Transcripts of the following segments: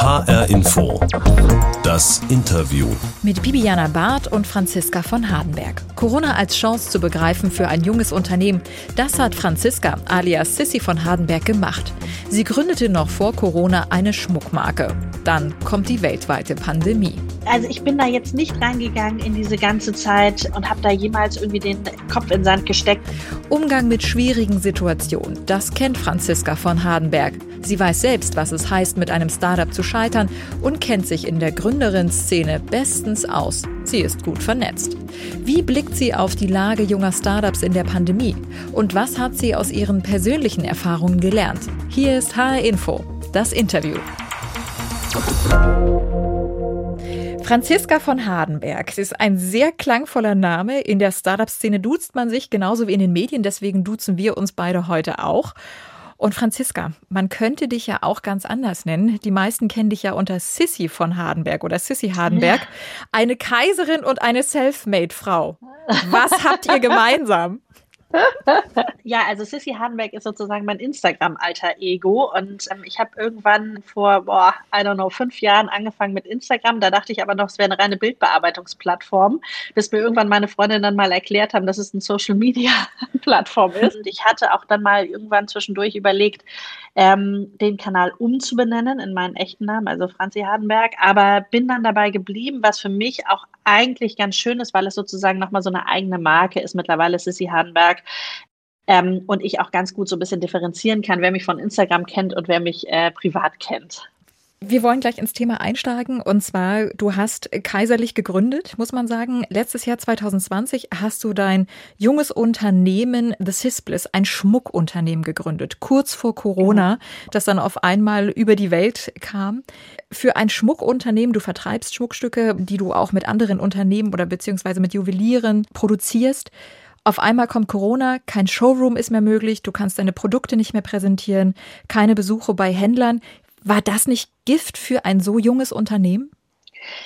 HR Info. Das Interview. Mit Bibiana Barth und Franziska von Hardenberg. Corona als Chance zu begreifen für ein junges Unternehmen, das hat Franziska alias Sissy von Hardenberg gemacht. Sie gründete noch vor Corona eine Schmuckmarke. Dann kommt die weltweite Pandemie. Also ich bin da jetzt nicht reingegangen in diese ganze Zeit und habe da jemals irgendwie den Kopf in den Sand gesteckt. Umgang mit schwierigen Situationen, das kennt Franziska von Hardenberg. Sie weiß selbst, was es heißt, mit einem Startup zu scheitern und kennt sich in der Gründerin-Szene bestens aus. Sie ist gut vernetzt. Wie blickt sie auf die Lage junger Startups in der Pandemie? Und was hat sie aus ihren persönlichen Erfahrungen gelernt? Hier ist HR Info, das Interview. Franziska von Hardenberg. Ist ein sehr klangvoller Name. In der Startup-Szene duzt man sich genauso wie in den Medien, deswegen duzen wir uns beide heute auch. Und Franziska, man könnte dich ja auch ganz anders nennen. Die meisten kennen dich ja unter Sissy von Hardenberg oder Sissy Hardenberg. Eine Kaiserin und eine Selfmade-Frau. Was habt ihr gemeinsam? Ja, also Sissy Hardenberg ist sozusagen mein Instagram-Alter-Ego und ähm, ich habe irgendwann vor, boah, I don't know, fünf Jahren angefangen mit Instagram. Da dachte ich aber noch, es wäre eine reine Bildbearbeitungsplattform, bis mir irgendwann meine Freundinnen dann mal erklärt haben, dass es eine Social-Media-Plattform ist. Und ich hatte auch dann mal irgendwann zwischendurch überlegt, ähm, den Kanal umzubenennen in meinen echten Namen, also Franzi Hardenberg, aber bin dann dabei geblieben, was für mich auch eigentlich ganz schön ist, weil es sozusagen nochmal so eine eigene Marke ist. Mittlerweile ist Sissy Hardenberg. Ähm, und ich auch ganz gut so ein bisschen differenzieren kann, wer mich von Instagram kennt und wer mich äh, privat kennt. Wir wollen gleich ins Thema einsteigen. Und zwar, du hast kaiserlich gegründet, muss man sagen. Letztes Jahr 2020 hast du dein junges Unternehmen The Sisbliss, ein Schmuckunternehmen gegründet, kurz vor Corona, genau. das dann auf einmal über die Welt kam. Für ein Schmuckunternehmen, du vertreibst Schmuckstücke, die du auch mit anderen Unternehmen oder beziehungsweise mit Juwelieren produzierst. Auf einmal kommt Corona, kein Showroom ist mehr möglich, du kannst deine Produkte nicht mehr präsentieren, keine Besuche bei Händlern. War das nicht Gift für ein so junges Unternehmen?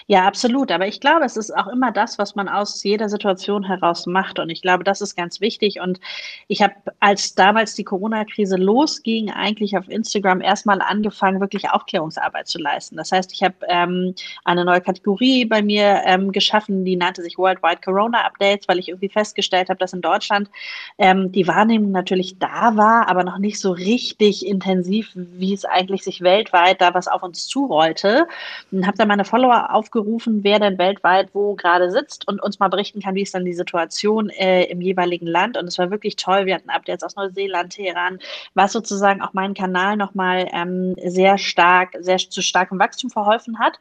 Ja, absolut. Aber ich glaube, es ist auch immer das, was man aus jeder Situation heraus macht. Und ich glaube, das ist ganz wichtig. Und ich habe, als damals die Corona-Krise losging, eigentlich auf Instagram erstmal angefangen, wirklich Aufklärungsarbeit zu leisten. Das heißt, ich habe ähm, eine neue Kategorie bei mir ähm, geschaffen, die nannte sich Worldwide Corona Updates, weil ich irgendwie festgestellt habe, dass in Deutschland ähm, die Wahrnehmung natürlich da war, aber noch nicht so richtig intensiv, wie es eigentlich sich weltweit da was auf uns zurollte. Und habe dann meine Follower aufgerufen, wer denn weltweit wo gerade sitzt und uns mal berichten kann, wie ist dann die Situation äh, im jeweiligen Land. Und es war wirklich toll. Wir hatten Updates aus Neuseeland, Teheran, was sozusagen auch meinen Kanal nochmal ähm, sehr stark, sehr zu starkem Wachstum verholfen hat.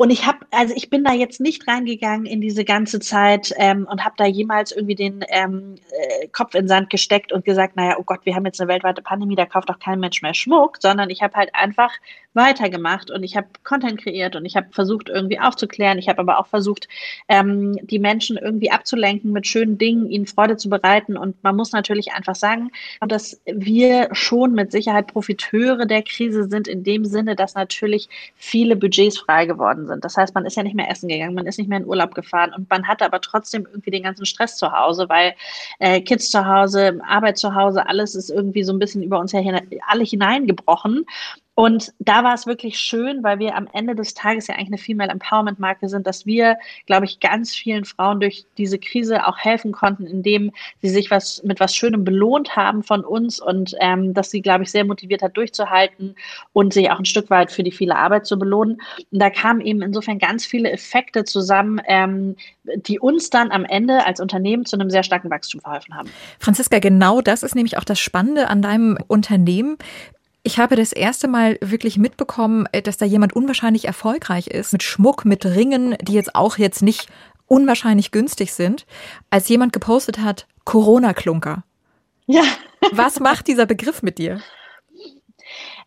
Und ich habe, also ich bin da jetzt nicht reingegangen in diese ganze Zeit ähm, und habe da jemals irgendwie den ähm, äh, Kopf in den Sand gesteckt und gesagt, naja, oh Gott, wir haben jetzt eine weltweite Pandemie, da kauft doch kein Mensch mehr Schmuck, sondern ich habe halt einfach weitergemacht und ich habe Content kreiert und ich habe versucht, irgendwie aufzuklären. Ich habe aber auch versucht, ähm, die Menschen irgendwie abzulenken mit schönen Dingen, ihnen Freude zu bereiten. Und man muss natürlich einfach sagen, dass wir schon mit Sicherheit Profiteure der Krise sind, in dem Sinne, dass natürlich viele Budgets frei geworden sind sind. Das heißt, man ist ja nicht mehr essen gegangen, man ist nicht mehr in Urlaub gefahren und man hatte aber trotzdem irgendwie den ganzen Stress zu Hause, weil äh, Kids zu Hause, Arbeit zu Hause, alles ist irgendwie so ein bisschen über uns her alle hineingebrochen. Und da war es wirklich schön, weil wir am Ende des Tages ja eigentlich eine Female Empowerment Marke sind, dass wir, glaube ich, ganz vielen Frauen durch diese Krise auch helfen konnten, indem sie sich was mit was Schönem belohnt haben von uns und ähm, dass sie, glaube ich, sehr motiviert hat, durchzuhalten und sich auch ein Stück weit für die viele Arbeit zu belohnen. Und da kamen eben insofern ganz viele Effekte zusammen, ähm, die uns dann am Ende als Unternehmen zu einem sehr starken Wachstum verholfen haben. Franziska, genau das ist nämlich auch das Spannende an deinem Unternehmen. Ich habe das erste Mal wirklich mitbekommen, äh, dass da jemand unwahrscheinlich erfolgreich ist mit Schmuck, mit Ringen, die jetzt auch jetzt nicht unwahrscheinlich günstig sind, als jemand gepostet hat, Corona-Klunker. Ja. Was macht dieser Begriff mit dir?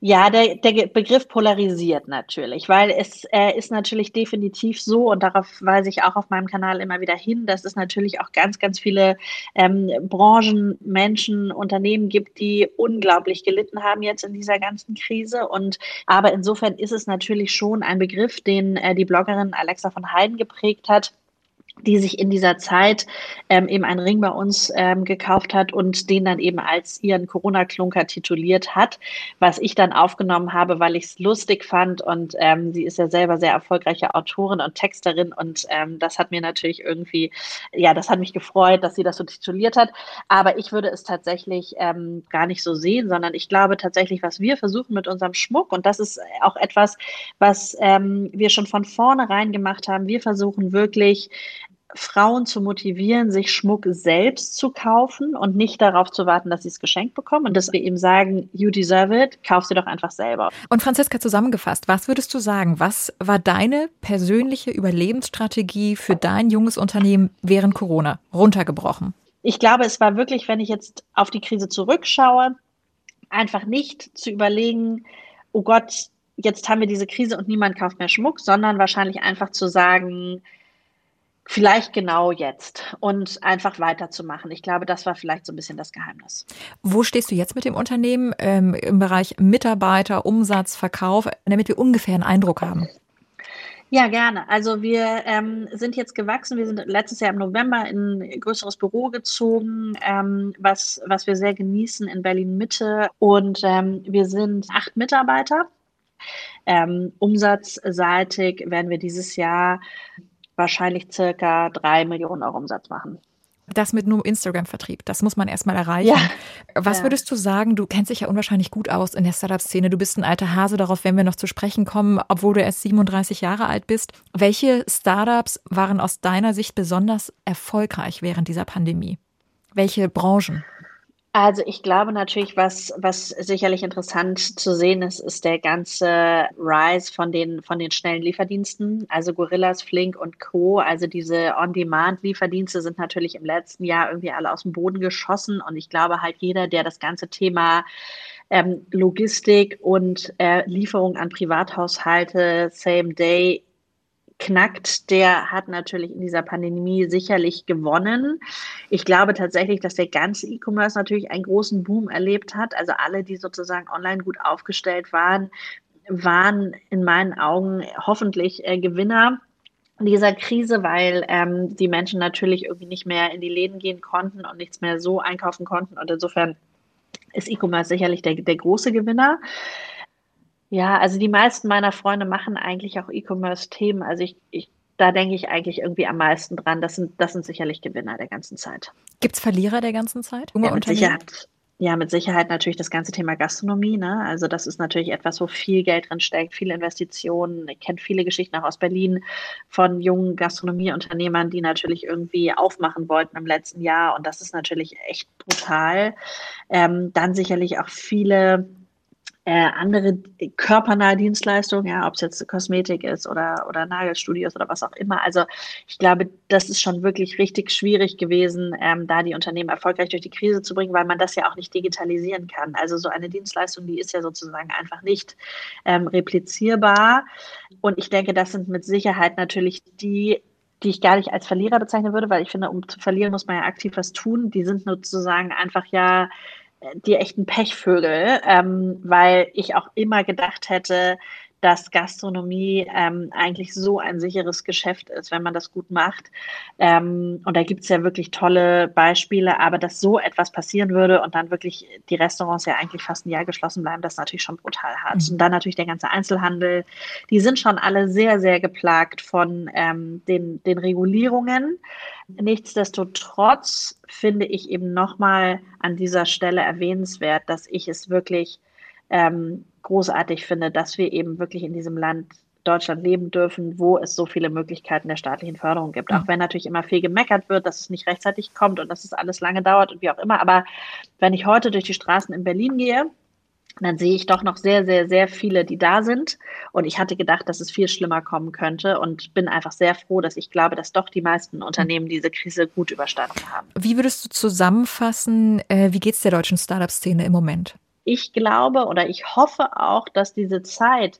Ja, der, der Begriff polarisiert natürlich, weil es äh, ist natürlich definitiv so, und darauf weise ich auch auf meinem Kanal immer wieder hin, dass es natürlich auch ganz, ganz viele ähm, Branchen, Menschen, Unternehmen gibt, die unglaublich gelitten haben jetzt in dieser ganzen Krise. Und aber insofern ist es natürlich schon ein Begriff, den äh, die Bloggerin Alexa von Heiden geprägt hat die sich in dieser Zeit ähm, eben einen Ring bei uns ähm, gekauft hat und den dann eben als ihren Corona-Klunker tituliert hat, was ich dann aufgenommen habe, weil ich es lustig fand und ähm, sie ist ja selber sehr erfolgreiche Autorin und Texterin und ähm, das hat mir natürlich irgendwie, ja, das hat mich gefreut, dass sie das so tituliert hat, aber ich würde es tatsächlich ähm, gar nicht so sehen, sondern ich glaube tatsächlich, was wir versuchen mit unserem Schmuck und das ist auch etwas, was ähm, wir schon von vornherein gemacht haben, wir versuchen wirklich Frauen zu motivieren, sich Schmuck selbst zu kaufen und nicht darauf zu warten, dass sie es geschenkt bekommen und dass wir ihm sagen, you deserve it, kauf sie doch einfach selber. Und Franziska zusammengefasst, was würdest du sagen? Was war deine persönliche Überlebensstrategie für dein junges Unternehmen während Corona? Runtergebrochen. Ich glaube, es war wirklich, wenn ich jetzt auf die Krise zurückschaue, einfach nicht zu überlegen, oh Gott, jetzt haben wir diese Krise und niemand kauft mehr Schmuck, sondern wahrscheinlich einfach zu sagen, Vielleicht genau jetzt und einfach weiterzumachen. Ich glaube, das war vielleicht so ein bisschen das Geheimnis. Wo stehst du jetzt mit dem Unternehmen ähm, im Bereich Mitarbeiter, Umsatz, Verkauf, damit wir ungefähr einen Eindruck haben? Ja, gerne. Also wir ähm, sind jetzt gewachsen. Wir sind letztes Jahr im November in ein größeres Büro gezogen, ähm, was, was wir sehr genießen in Berlin Mitte. Und ähm, wir sind acht Mitarbeiter. Ähm, umsatzseitig werden wir dieses Jahr wahrscheinlich circa drei Millionen Euro Umsatz machen. Das mit nur Instagram-Vertrieb, das muss man erstmal erreichen. Ja. Was ja. würdest du sagen? Du kennst dich ja unwahrscheinlich gut aus in der Startup-Szene. Du bist ein alter Hase, darauf werden wir noch zu sprechen kommen, obwohl du erst 37 Jahre alt bist. Welche Startups waren aus deiner Sicht besonders erfolgreich während dieser Pandemie? Welche Branchen? Also ich glaube natürlich, was, was sicherlich interessant zu sehen ist, ist der ganze Rise von den, von den schnellen Lieferdiensten. Also Gorillas, Flink und Co. Also diese On-Demand-Lieferdienste sind natürlich im letzten Jahr irgendwie alle aus dem Boden geschossen. Und ich glaube halt jeder, der das ganze Thema ähm, Logistik und äh, Lieferung an Privathaushalte, Same Day knackt, der hat natürlich in dieser Pandemie sicherlich gewonnen. Ich glaube tatsächlich, dass der ganze E-Commerce natürlich einen großen Boom erlebt hat. Also alle, die sozusagen online gut aufgestellt waren, waren in meinen Augen hoffentlich äh, Gewinner dieser Krise, weil ähm, die Menschen natürlich irgendwie nicht mehr in die Läden gehen konnten und nichts mehr so einkaufen konnten. Und insofern ist E-Commerce sicherlich der, der große Gewinner. Ja, also die meisten meiner Freunde machen eigentlich auch E-Commerce-Themen. Also ich, ich, da denke ich eigentlich irgendwie am meisten dran. Das sind, das sind sicherlich Gewinner der ganzen Zeit. Gibt es Verlierer der ganzen Zeit? Ja, mit Sicherheit. Ja, mit Sicherheit natürlich das ganze Thema Gastronomie. Ne? Also das ist natürlich etwas, wo viel Geld drin steckt, viele Investitionen. Ich kenne viele Geschichten auch aus Berlin von jungen Gastronomieunternehmern, die natürlich irgendwie aufmachen wollten im letzten Jahr. Und das ist natürlich echt brutal. Ähm, dann sicherlich auch viele äh, andere körpernahe Dienstleistungen, ja, ob es jetzt Kosmetik ist oder, oder Nagelstudios oder was auch immer. Also ich glaube, das ist schon wirklich richtig schwierig gewesen, ähm, da die Unternehmen erfolgreich durch die Krise zu bringen, weil man das ja auch nicht digitalisieren kann. Also so eine Dienstleistung, die ist ja sozusagen einfach nicht ähm, replizierbar. Und ich denke, das sind mit Sicherheit natürlich die die ich gar nicht als Verlierer bezeichnen würde, weil ich finde, um zu verlieren, muss man ja aktiv was tun. Die sind sozusagen einfach ja die echten Pechvögel, ähm, weil ich auch immer gedacht hätte, dass Gastronomie ähm, eigentlich so ein sicheres Geschäft ist, wenn man das gut macht. Ähm, und da gibt es ja wirklich tolle Beispiele, aber dass so etwas passieren würde und dann wirklich die Restaurants ja eigentlich fast ein Jahr geschlossen bleiben, das ist natürlich schon brutal hart. Mhm. Und dann natürlich der ganze Einzelhandel, die sind schon alle sehr, sehr geplagt von ähm, den, den Regulierungen. Nichtsdestotrotz finde ich eben nochmal an dieser Stelle erwähnenswert, dass ich es wirklich ähm, großartig finde, dass wir eben wirklich in diesem Land Deutschland leben dürfen, wo es so viele Möglichkeiten der staatlichen Förderung gibt. Auch wenn natürlich immer viel gemeckert wird, dass es nicht rechtzeitig kommt und dass es alles lange dauert und wie auch immer. Aber wenn ich heute durch die Straßen in Berlin gehe, dann sehe ich doch noch sehr, sehr, sehr viele, die da sind. Und ich hatte gedacht, dass es viel schlimmer kommen könnte und bin einfach sehr froh, dass ich glaube, dass doch die meisten Unternehmen diese Krise gut überstanden haben. Wie würdest du zusammenfassen, äh, wie geht es der deutschen Startup-Szene im Moment? Ich glaube oder ich hoffe auch, dass diese Zeit,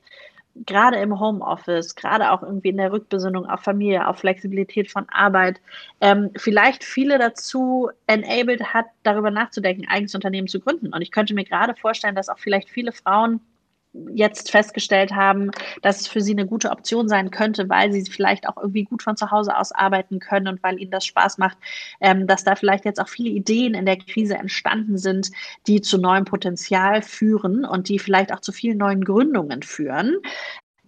gerade im Homeoffice, gerade auch irgendwie in der Rückbesinnung auf Familie, auf Flexibilität von Arbeit, ähm, vielleicht viele dazu enabled hat, darüber nachzudenken, eigenes Unternehmen zu gründen. Und ich könnte mir gerade vorstellen, dass auch vielleicht viele Frauen jetzt festgestellt haben, dass es für sie eine gute Option sein könnte, weil sie vielleicht auch irgendwie gut von zu Hause aus arbeiten können und weil ihnen das Spaß macht, ähm, dass da vielleicht jetzt auch viele Ideen in der Krise entstanden sind, die zu neuem Potenzial führen und die vielleicht auch zu vielen neuen Gründungen führen.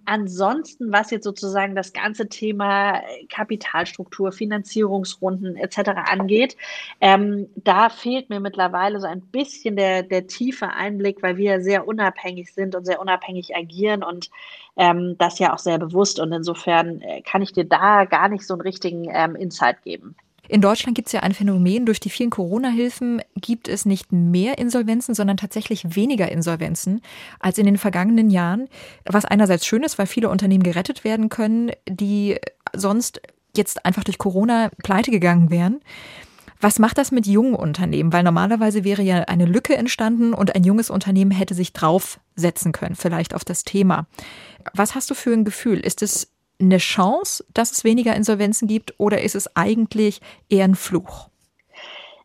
Ansonsten, was jetzt sozusagen das ganze Thema Kapitalstruktur, Finanzierungsrunden etc. angeht, ähm, da fehlt mir mittlerweile so ein bisschen der, der tiefe Einblick, weil wir sehr unabhängig sind und sehr unabhängig agieren und ähm, das ja auch sehr bewusst. Und insofern äh, kann ich dir da gar nicht so einen richtigen ähm, Insight geben. In Deutschland gibt es ja ein Phänomen, durch die vielen Corona-Hilfen gibt es nicht mehr Insolvenzen, sondern tatsächlich weniger Insolvenzen als in den vergangenen Jahren. Was einerseits schön ist, weil viele Unternehmen gerettet werden können, die sonst jetzt einfach durch Corona pleite gegangen wären. Was macht das mit jungen Unternehmen? Weil normalerweise wäre ja eine Lücke entstanden und ein junges Unternehmen hätte sich draufsetzen können, vielleicht auf das Thema. Was hast du für ein Gefühl? Ist es eine Chance, dass es weniger Insolvenzen gibt oder ist es eigentlich eher ein Fluch?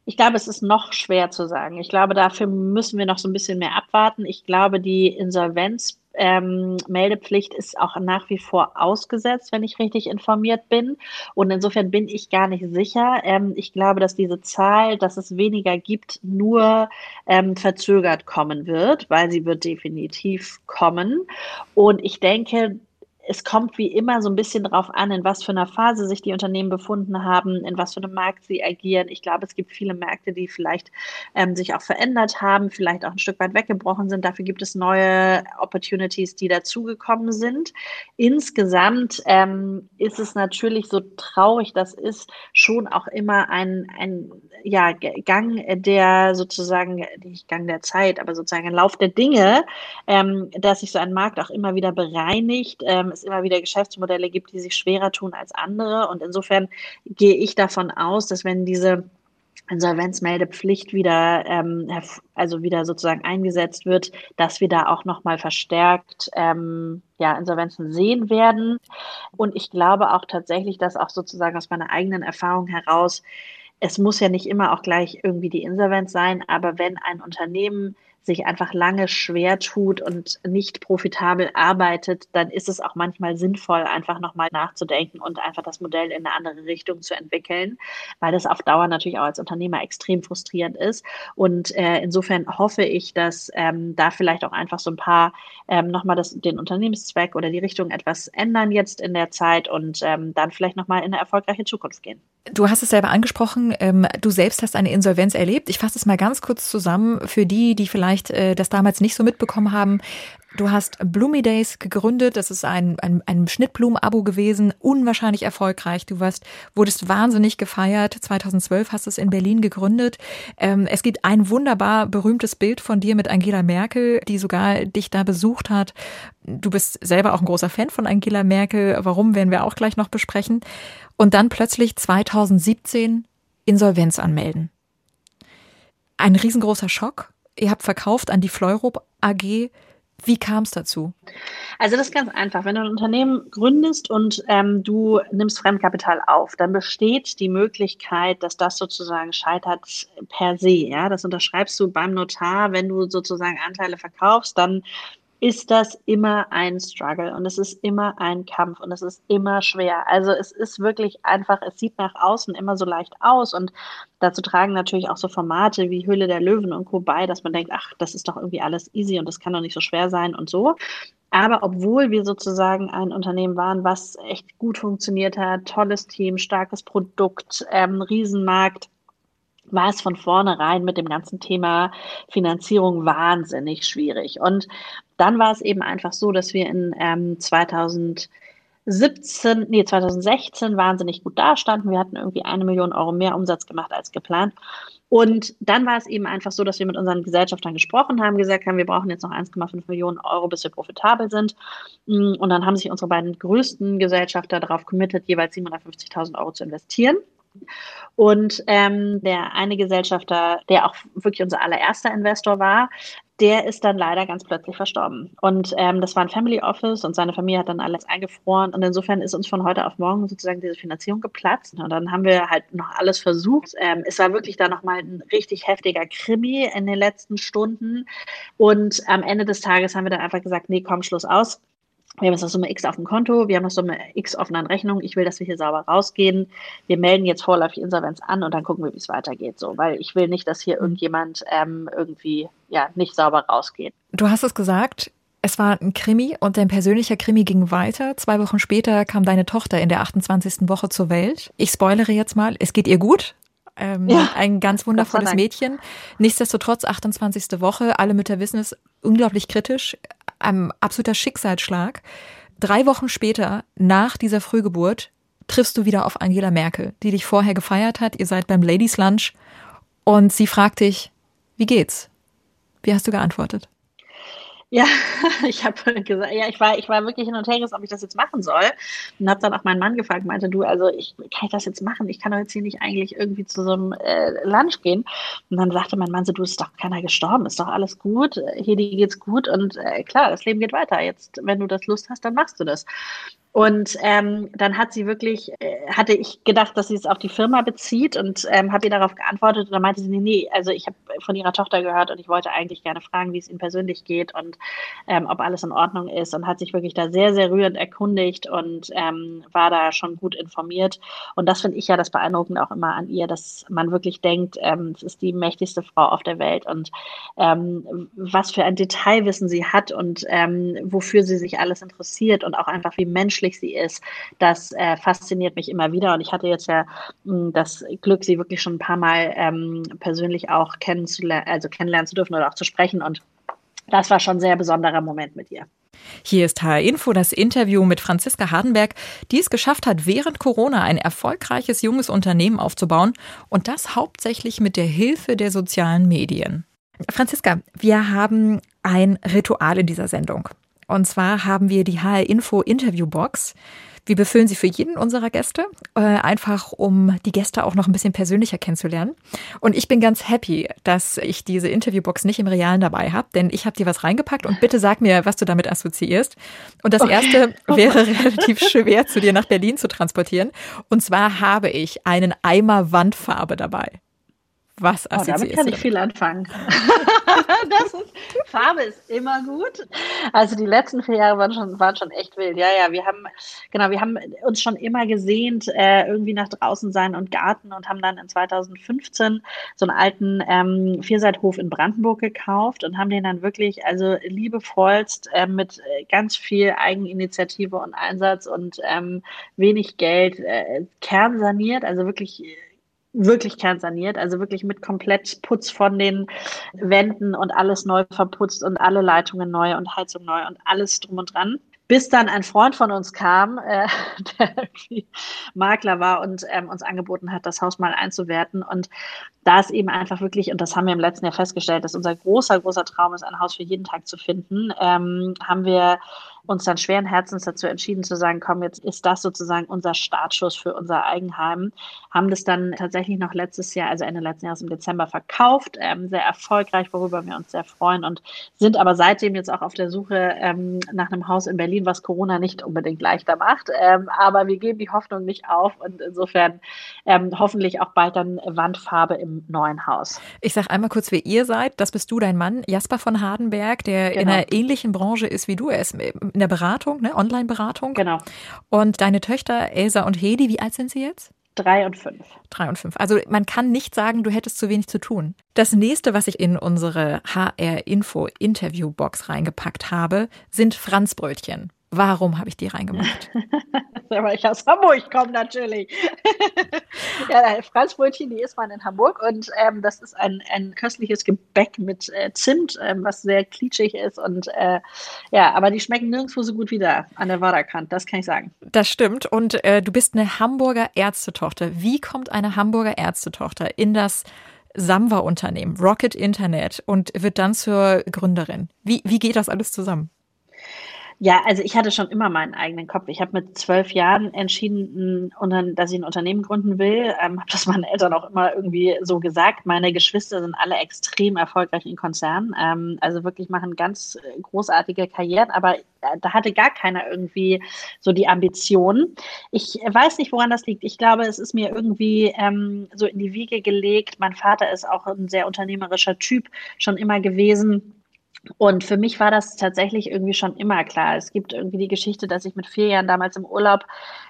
Ich glaube, es ist noch schwer zu sagen. Ich glaube, dafür müssen wir noch so ein bisschen mehr abwarten. Ich glaube, die Insolvenzmeldepflicht ähm, ist auch nach wie vor ausgesetzt, wenn ich richtig informiert bin. Und insofern bin ich gar nicht sicher. Ähm, ich glaube, dass diese Zahl, dass es weniger gibt, nur ähm, verzögert kommen wird, weil sie wird definitiv kommen. Und ich denke, es kommt wie immer so ein bisschen darauf an, in was für einer Phase sich die Unternehmen befunden haben, in was für einem Markt sie agieren. Ich glaube, es gibt viele Märkte, die vielleicht ähm, sich auch verändert haben, vielleicht auch ein Stück weit weggebrochen sind. Dafür gibt es neue Opportunities, die dazugekommen sind. Insgesamt ähm, ist es natürlich so traurig, das ist schon auch immer ein, ein ja, Gang der sozusagen, nicht Gang der Zeit, aber sozusagen ein Lauf der Dinge, ähm, dass sich so ein Markt auch immer wieder bereinigt. Ähm, es immer wieder Geschäftsmodelle gibt, die sich schwerer tun als andere. Und insofern gehe ich davon aus, dass wenn diese Insolvenzmeldepflicht wieder, ähm, also wieder sozusagen eingesetzt wird, dass wir da auch nochmal verstärkt ähm, ja, Insolvenzen sehen werden. Und ich glaube auch tatsächlich, dass auch sozusagen aus meiner eigenen Erfahrung heraus, es muss ja nicht immer auch gleich irgendwie die Insolvenz sein, aber wenn ein Unternehmen sich einfach lange schwer tut und nicht profitabel arbeitet, dann ist es auch manchmal sinnvoll, einfach nochmal nachzudenken und einfach das Modell in eine andere Richtung zu entwickeln, weil das auf Dauer natürlich auch als Unternehmer extrem frustrierend ist. Und äh, insofern hoffe ich, dass ähm, da vielleicht auch einfach so ein paar ähm, nochmal den Unternehmenszweck oder die Richtung etwas ändern jetzt in der Zeit und ähm, dann vielleicht nochmal in eine erfolgreiche Zukunft gehen. Du hast es selber angesprochen, ähm, du selbst hast eine Insolvenz erlebt. Ich fasse es mal ganz kurz zusammen für die, die vielleicht äh, das damals nicht so mitbekommen haben. Du hast Bloomy Days gegründet. Das ist ein, ein, ein Schnittblumen-Abo gewesen. Unwahrscheinlich erfolgreich. Du warst, wurdest wahnsinnig gefeiert. 2012 hast du es in Berlin gegründet. Ähm, es gibt ein wunderbar berühmtes Bild von dir mit Angela Merkel, die sogar dich da besucht hat. Du bist selber auch ein großer Fan von Angela Merkel. Warum werden wir auch gleich noch besprechen. Und dann plötzlich 2017 Insolvenz anmelden. Ein riesengroßer Schock. Ihr habt verkauft an die Fleurop AG. Wie kam es dazu? Also das ist ganz einfach. Wenn du ein Unternehmen gründest und ähm, du nimmst Fremdkapital auf, dann besteht die Möglichkeit, dass das sozusagen scheitert per se. Ja, das unterschreibst du beim Notar, wenn du sozusagen Anteile verkaufst, dann ist das immer ein Struggle und es ist immer ein Kampf und es ist immer schwer. Also es ist wirklich einfach, es sieht nach außen immer so leicht aus und dazu tragen natürlich auch so Formate wie Höhle der Löwen und Co. bei, dass man denkt, ach, das ist doch irgendwie alles easy und das kann doch nicht so schwer sein und so. Aber obwohl wir sozusagen ein Unternehmen waren, was echt gut funktioniert hat, tolles Team, starkes Produkt, ähm, Riesenmarkt, war es von vornherein mit dem ganzen Thema Finanzierung wahnsinnig schwierig. Und dann war es eben einfach so, dass wir in ähm, 2017, nee, 2016 wahnsinnig gut dastanden. Wir hatten irgendwie eine Million Euro mehr Umsatz gemacht als geplant. Und dann war es eben einfach so, dass wir mit unseren Gesellschaftern gesprochen haben, gesagt haben, wir brauchen jetzt noch 1,5 Millionen Euro, bis wir profitabel sind. Und dann haben sich unsere beiden größten Gesellschafter darauf committed, jeweils 750.000 Euro zu investieren. Und ähm, der eine Gesellschafter, der auch wirklich unser allererster Investor war, der ist dann leider ganz plötzlich verstorben. Und ähm, das war ein Family Office und seine Familie hat dann alles eingefroren. Und insofern ist uns von heute auf morgen sozusagen diese Finanzierung geplatzt. Und dann haben wir halt noch alles versucht. Ähm, es war wirklich da nochmal ein richtig heftiger Krimi in den letzten Stunden. Und am Ende des Tages haben wir dann einfach gesagt, nee, komm, Schluss aus wir haben jetzt noch Summe X auf dem Konto, wir haben noch Summe X offenen Rechnung. Ich will, dass wir hier sauber rausgehen. Wir melden jetzt vorläufig Insolvenz an und dann gucken wir, wie es weitergeht. So, weil ich will nicht, dass hier irgendjemand ähm, irgendwie ja nicht sauber rausgeht. Du hast es gesagt, es war ein Krimi und dein persönlicher Krimi ging weiter. Zwei Wochen später kam deine Tochter in der 28. Woche zur Welt. Ich spoilere jetzt mal, es geht ihr gut. Ähm, ja, ein ganz wundervolles Mädchen. Nichtsdestotrotz, 28. Woche, alle Mütter wissen es, unglaublich kritisch ein absoluter Schicksalsschlag. Drei Wochen später, nach dieser Frühgeburt, triffst du wieder auf Angela Merkel, die dich vorher gefeiert hat. Ihr seid beim Ladies Lunch und sie fragt dich, wie geht's? Wie hast du geantwortet? Ja, ich habe gesagt, ja, ich war, ich war wirklich hin und her gerissen, ob ich das jetzt machen soll. Und habe dann auch meinen Mann gefragt, meinte, du, also ich kann ich das jetzt machen? Ich kann doch jetzt hier nicht eigentlich irgendwie zu so einem äh, Lunch gehen. Und dann sagte mein Mann so, du, ist doch keiner gestorben, ist doch alles gut, hier dir geht's gut und äh, klar, das Leben geht weiter. Jetzt, wenn du das Lust hast, dann machst du das. Und ähm, dann hat sie wirklich, äh, hatte ich gedacht, dass sie es auf die Firma bezieht und ähm, habe ihr darauf geantwortet. Und dann meinte sie, nee, nee, also ich habe von ihrer Tochter gehört und ich wollte eigentlich gerne fragen, wie es ihnen persönlich geht und ähm, ob alles in Ordnung ist. Und hat sich wirklich da sehr, sehr rührend erkundigt und ähm, war da schon gut informiert. Und das finde ich ja das Beeindruckende auch immer an ihr, dass man wirklich denkt, ähm, es ist die mächtigste Frau auf der Welt und ähm, was für ein Detailwissen sie hat und ähm, wofür sie sich alles interessiert und auch einfach wie Mensch menschlich sie ist, das äh, fasziniert mich immer wieder. Und ich hatte jetzt ja mh, hm, das Glück, sie wirklich schon ein paar Mal ähm, persönlich auch kennenzulernen, also kennenlernen zu dürfen oder auch zu sprechen. Und das war schon ein sehr besonderer Moment mit ihr. Hier ist HR Info, das Interview mit Franziska Hardenberg, die es geschafft hat, während Corona ein erfolgreiches junges Unternehmen aufzubauen und das hauptsächlich mit der Hilfe der sozialen Medien. Franziska, wir haben ein Ritual in dieser Sendung. Und zwar haben wir die HR Info Interviewbox. Wir befüllen sie für jeden unserer Gäste, äh, einfach um die Gäste auch noch ein bisschen persönlicher kennenzulernen. Und ich bin ganz happy, dass ich diese Interviewbox nicht im Realen dabei habe, denn ich habe dir was reingepackt und bitte sag mir, was du damit assoziierst. Und das okay. erste wäre relativ schwer zu dir nach Berlin zu transportieren. Und zwar habe ich einen Eimer Wandfarbe dabei. Was oh, damit kann ich viel anfangen. das ist, Farbe ist immer gut. Also die letzten vier Jahre waren schon, waren schon echt wild. Ja, ja, wir haben, genau, wir haben uns schon immer gesehnt, äh, irgendwie nach draußen sein und Garten und haben dann in 2015 so einen alten ähm, Vierseithof in Brandenburg gekauft und haben den dann wirklich, also liebevollst äh, mit äh, ganz viel Eigeninitiative und Einsatz und ähm, wenig Geld äh, kernsaniert, also wirklich wirklich kernsaniert, also wirklich mit komplett Putz von den Wänden und alles neu verputzt und alle Leitungen neu und Heizung neu und alles drum und dran. Bis dann ein Freund von uns kam, äh, der Makler war und ähm, uns angeboten hat, das Haus mal einzuwerten. Und da ist eben einfach wirklich, und das haben wir im letzten Jahr festgestellt, dass unser großer, großer Traum ist, ein Haus für jeden Tag zu finden, ähm, haben wir uns dann schweren Herzens dazu entschieden zu sagen, komm, jetzt ist das sozusagen unser Startschuss für unser Eigenheim. Haben das dann tatsächlich noch letztes Jahr, also Ende letzten Jahres im Dezember verkauft, ähm, sehr erfolgreich, worüber wir uns sehr freuen und sind aber seitdem jetzt auch auf der Suche ähm, nach einem Haus in Berlin, was Corona nicht unbedingt leichter macht. Ähm, aber wir geben die Hoffnung nicht auf und insofern ähm, hoffentlich auch bald dann Wandfarbe im neuen Haus. Ich sage einmal kurz, wer ihr seid. Das bist du, dein Mann, Jasper von Hardenberg, der genau. in einer ähnlichen Branche ist wie du. Er ist in der Beratung, ne? Online-Beratung. Genau. Und deine Töchter Elsa und Hedi, wie alt sind sie jetzt? Drei und fünf. Drei und fünf. Also man kann nicht sagen, du hättest zu wenig zu tun. Das nächste, was ich in unsere HR-Info-Interview-Box reingepackt habe, sind Franzbrötchen. Warum habe ich die reingemacht? Weil ich aus Hamburg komme natürlich. ja, Franzbrötchen, die isst man in Hamburg und ähm, das ist ein, ein köstliches Gebäck mit äh, Zimt, ähm, was sehr klitschig ist und äh, ja, aber die schmecken nirgendwo so gut wie da an der Waderkant, das kann ich sagen. Das stimmt und äh, du bist eine Hamburger Ärztetochter. Wie kommt eine Hamburger Ärztetochter in das Samwa-Unternehmen, Rocket Internet und wird dann zur Gründerin? Wie, wie geht das alles zusammen? Ja, also ich hatte schon immer meinen eigenen Kopf. Ich habe mit zwölf Jahren entschieden, dass ich ein Unternehmen gründen will. Ähm, habe das meinen Eltern auch immer irgendwie so gesagt. Meine Geschwister sind alle extrem erfolgreich in Konzernen. Ähm, also wirklich machen ganz großartige Karrieren. Aber äh, da hatte gar keiner irgendwie so die Ambition. Ich weiß nicht, woran das liegt. Ich glaube, es ist mir irgendwie ähm, so in die Wiege gelegt. Mein Vater ist auch ein sehr unternehmerischer Typ schon immer gewesen und für mich war das tatsächlich irgendwie schon immer klar. Es gibt irgendwie die Geschichte, dass ich mit vier Jahren damals im Urlaub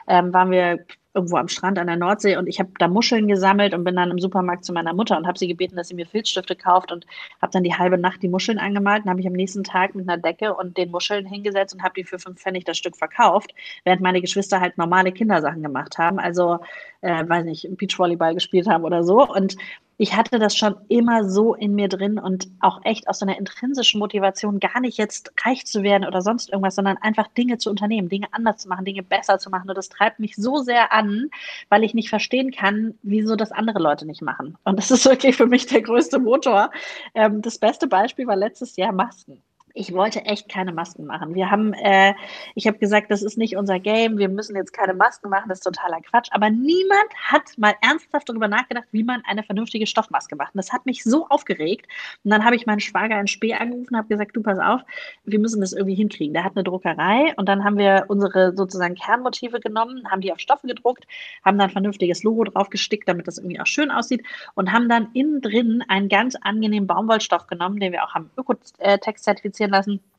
ähm, waren wir irgendwo am Strand an der Nordsee und ich habe da Muscheln gesammelt und bin dann im Supermarkt zu meiner Mutter und habe sie gebeten, dass sie mir Filzstifte kauft und habe dann die halbe Nacht die Muscheln angemalt und habe ich am nächsten Tag mit einer Decke und den Muscheln hingesetzt und habe die für fünf Pfennig das Stück verkauft, während meine Geschwister halt normale Kindersachen gemacht haben, also äh, weiß nicht, Beachvolleyball gespielt haben oder so und ich hatte das schon immer so in mir drin und auch echt aus so einer intrinsischen Motivation, gar nicht jetzt reich zu werden oder sonst irgendwas, sondern einfach Dinge zu unternehmen, Dinge anders zu machen, Dinge besser zu machen. Und das treibt mich so sehr an, weil ich nicht verstehen kann, wieso das andere Leute nicht machen. Und das ist wirklich für mich der größte Motor. Ähm, das beste Beispiel war letztes Jahr Masken ich wollte echt keine Masken machen. Wir haben, äh, ich habe gesagt, das ist nicht unser Game, wir müssen jetzt keine Masken machen, das ist totaler Quatsch. Aber niemand hat mal ernsthaft darüber nachgedacht, wie man eine vernünftige Stoffmaske macht. Und das hat mich so aufgeregt. Und dann habe ich meinen Schwager in Spee angerufen und habe gesagt, du pass auf, wir müssen das irgendwie hinkriegen. Der hat eine Druckerei und dann haben wir unsere sozusagen Kernmotive genommen, haben die auf Stoffe gedruckt, haben dann ein vernünftiges Logo drauf gestickt, damit das irgendwie auch schön aussieht und haben dann innen drin einen ganz angenehmen Baumwollstoff genommen, den wir auch haben Ökotext zertifiziert produzieren lassen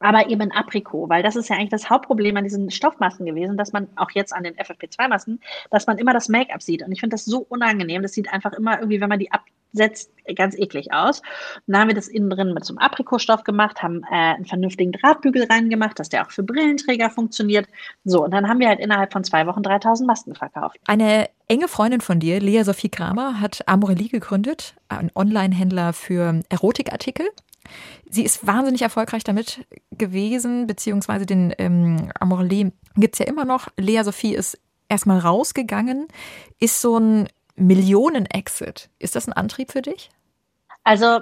aber eben in Aprikot, weil das ist ja eigentlich das Hauptproblem an diesen Stoffmasken gewesen, dass man auch jetzt an den FFP2-Masken, dass man immer das Make-up sieht. Und ich finde das so unangenehm. Das sieht einfach immer irgendwie, wenn man die absetzt, ganz eklig aus. Und dann haben wir das innen drin mit so einem Aprikotstoff gemacht, haben äh, einen vernünftigen Drahtbügel reingemacht, dass der auch für Brillenträger funktioniert. So, und dann haben wir halt innerhalb von zwei Wochen 3000 Masken verkauft. Eine enge Freundin von dir, Lea Sophie Kramer, hat Amorelie gegründet, ein Online-Händler für Erotikartikel. Sie ist wahnsinnig erfolgreich damit gewesen, beziehungsweise den ähm, Amorelie gibt es ja immer noch. Lea Sophie ist erstmal rausgegangen. Ist so ein Millionen-Exit, ist das ein Antrieb für dich? Also,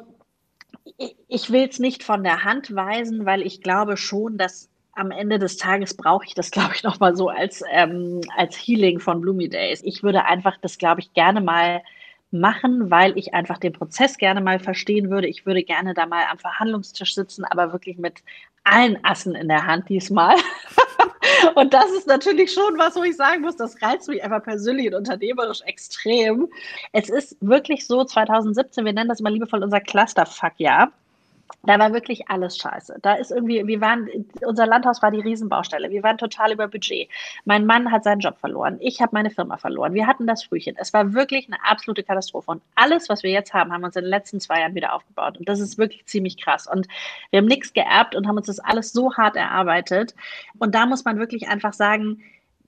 ich will es nicht von der Hand weisen, weil ich glaube schon, dass am Ende des Tages brauche ich das, glaube ich, nochmal so als, ähm, als Healing von Bloomy Days. Ich würde einfach das, glaube ich, gerne mal machen, weil ich einfach den Prozess gerne mal verstehen würde. Ich würde gerne da mal am Verhandlungstisch sitzen, aber wirklich mit allen Assen in der Hand diesmal. und das ist natürlich schon was, wo ich sagen muss, das reizt mich einfach persönlich und unternehmerisch extrem. Es ist wirklich so, 2017, wir nennen das immer liebevoll unser Clusterfuck-Jahr. Da war wirklich alles scheiße. Da ist irgendwie, wir waren, unser Landhaus war die Riesenbaustelle. Wir waren total über Budget. Mein Mann hat seinen Job verloren. Ich habe meine Firma verloren. Wir hatten das Frühchen. Es war wirklich eine absolute Katastrophe. Und alles, was wir jetzt haben, haben wir uns in den letzten zwei Jahren wieder aufgebaut. Und das ist wirklich ziemlich krass. Und wir haben nichts geerbt und haben uns das alles so hart erarbeitet. Und da muss man wirklich einfach sagen,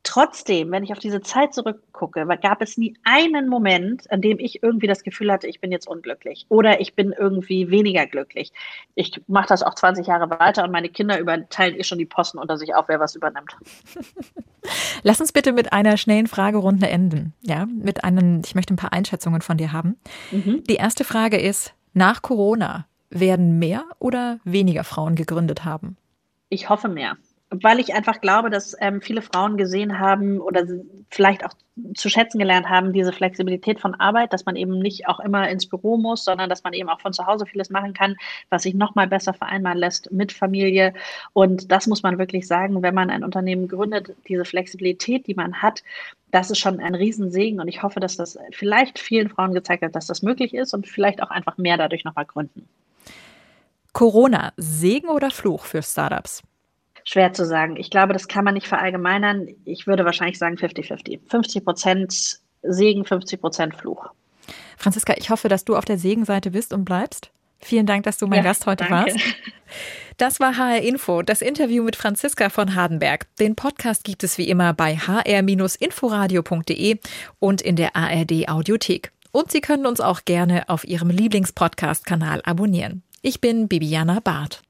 trotzdem, wenn ich auf diese Zeit zurückgucke, gab es nie einen Moment, an dem ich irgendwie das Gefühl hatte, ich bin jetzt unglücklich oder ich bin irgendwie weniger glücklich. Ich mache das auch 20 Jahre weiter und meine Kinder überteilen eh schon die Posten unter sich auf, wer was übernimmt. Lass uns bitte mit einer schnellen Fragerunde enden. Ja, mit einem, ich möchte ein paar Einschätzungen von dir haben. Mhm. Die erste Frage ist, nach Corona werden mehr oder weniger Frauen gegründet haben? Ich hoffe mehr weil ich einfach glaube, dass ähm, viele Frauen gesehen haben oder vielleicht auch zu schätzen gelernt haben, diese Flexibilität von Arbeit, dass man eben nicht auch immer ins Büro muss, sondern dass man eben auch von zu Hause vieles machen kann, was sich nochmal besser vereinbaren lässt mit Familie. Und das muss man wirklich sagen, wenn man ein Unternehmen gründet, diese Flexibilität, die man hat, das ist schon ein Riesensegen. Und ich hoffe, dass das vielleicht vielen Frauen gezeigt hat, dass das möglich ist und vielleicht auch einfach mehr dadurch nochmal gründen. Corona, Segen oder Fluch für Startups? Schwer zu sagen. Ich glaube, das kann man nicht verallgemeinern. Ich würde wahrscheinlich sagen 50-50. 50 Prozent Segen, 50 Prozent Fluch. Franziska, ich hoffe, dass du auf der Segenseite bist und bleibst. Vielen Dank, dass du mein ja, Gast heute danke. warst. Das war HR Info, das Interview mit Franziska von Hardenberg. Den Podcast gibt es wie immer bei hr-inforadio.de und in der ARD Audiothek. Und Sie können uns auch gerne auf Ihrem Lieblingspodcast-Kanal abonnieren. Ich bin Bibiana Barth.